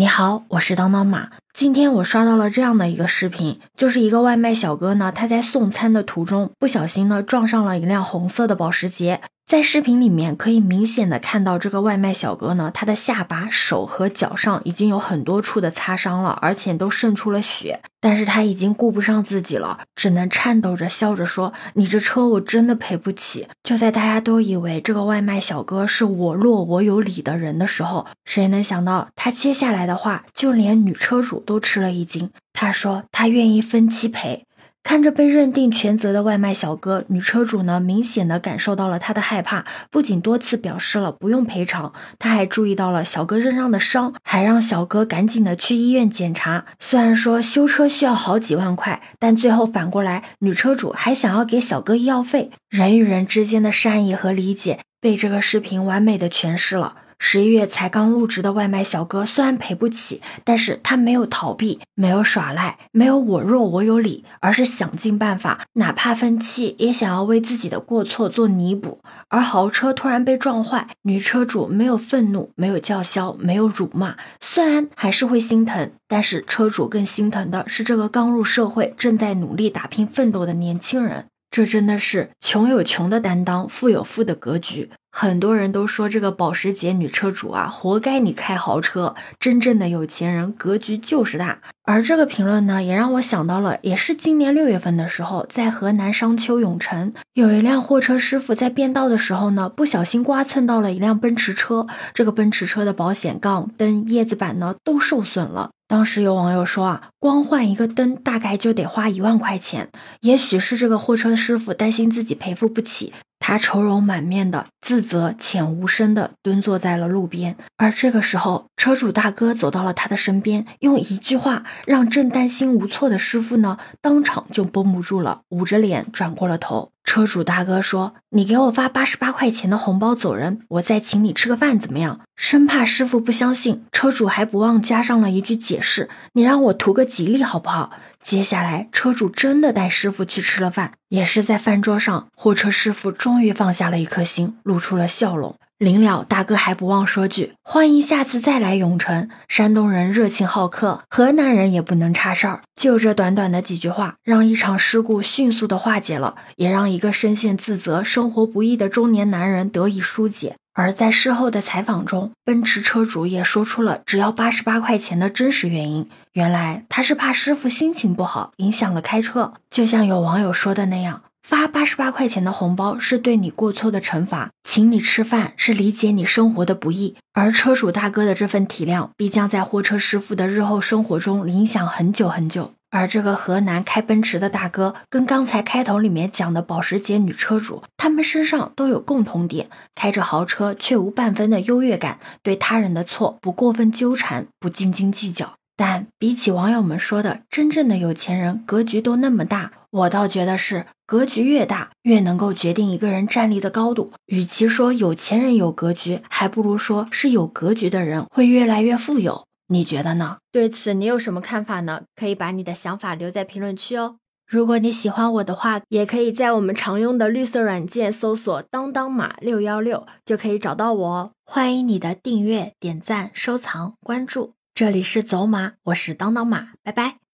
你好，我是当当妈。今天我刷到了这样的一个视频，就是一个外卖小哥呢，他在送餐的途中不小心呢撞上了一辆红色的保时捷。在视频里面可以明显的看到，这个外卖小哥呢，他的下巴、手和脚上已经有很多处的擦伤了，而且都渗出了血。但是他已经顾不上自己了，只能颤抖着笑着说：“你这车我真的赔不起。”就在大家都以为这个外卖小哥是我弱我有理的人的时候，谁能想到他接下来的话，就连女车主都吃了一惊。他说他愿意分期赔。看着被认定全责的外卖小哥，女车主呢明显的感受到了他的害怕，不仅多次表示了不用赔偿，她还注意到了小哥身上的伤，还让小哥赶紧的去医院检查。虽然说修车需要好几万块，但最后反过来，女车主还想要给小哥医药费。人与人之间的善意和理解被这个视频完美的诠释了。十一月才刚入职的外卖小哥虽然赔不起，但是他没有逃避，没有耍赖，没有我弱我有理，而是想尽办法，哪怕分期也想要为自己的过错做弥补。而豪车突然被撞坏，女车主没有愤怒，没有叫嚣，没有辱骂，虽然还是会心疼，但是车主更心疼的是这个刚入社会、正在努力打拼奋斗的年轻人。这真的是穷有穷的担当，富有富的格局。很多人都说这个保时捷女车主啊，活该你开豪车。真正的有钱人格局就是大。而这个评论呢，也让我想到了，也是今年六月份的时候，在河南商丘永城，有一辆货车师傅在变道的时候呢，不小心刮蹭到了一辆奔驰车。这个奔驰车的保险杠、灯、叶子板呢，都受损了。当时有网友说啊，光换一个灯大概就得花一万块钱。也许是这个货车师傅担心自己赔付不起。他愁容满面的自责浅无声的蹲坐在了路边，而这个时候，车主大哥走到了他的身边，用一句话让正担心无措的师傅呢，当场就绷不住了，捂着脸转过了头。车主大哥说：“你给我发八十八块钱的红包走人，我再请你吃个饭怎么样？”生怕师傅不相信，车主还不忘加上了一句解释：“你让我图个吉利好不好？”接下来，车主真的带师傅去吃了饭，也是在饭桌上，货车师傅终于放下了一颗心，露出了笑容。临了，大哥还不忘说句：“欢迎下次再来永城。”山东人热情好客，河南人也不能差事儿。就这短短的几句话，让一场事故迅速的化解了，也让一个深陷自责、生活不易的中年男人得以疏解。而在事后的采访中，奔驰车主也说出了只要八十八块钱的真实原因。原来他是怕师傅心情不好，影响了开车。就像有网友说的那样，发八十八块钱的红包是对你过错的惩罚，请你吃饭是理解你生活的不易。而车主大哥的这份体谅，必将在货车师傅的日后生活中影响很久很久。而这个河南开奔驰的大哥，跟刚才开头里面讲的保时捷女车主，他们身上都有共同点：开着豪车却无半分的优越感，对他人的错不过分纠缠，不斤斤计较。但比起网友们说的真正的有钱人格局都那么大，我倒觉得是格局越大，越能够决定一个人站立的高度。与其说有钱人有格局，还不如说是有格局的人会越来越富有。你觉得呢？对此你有什么看法呢？可以把你的想法留在评论区哦。如果你喜欢我的话，也可以在我们常用的绿色软件搜索“当当马六幺六”就可以找到我哦。欢迎你的订阅、点赞、收藏、关注。这里是走马，我是当当马，拜拜。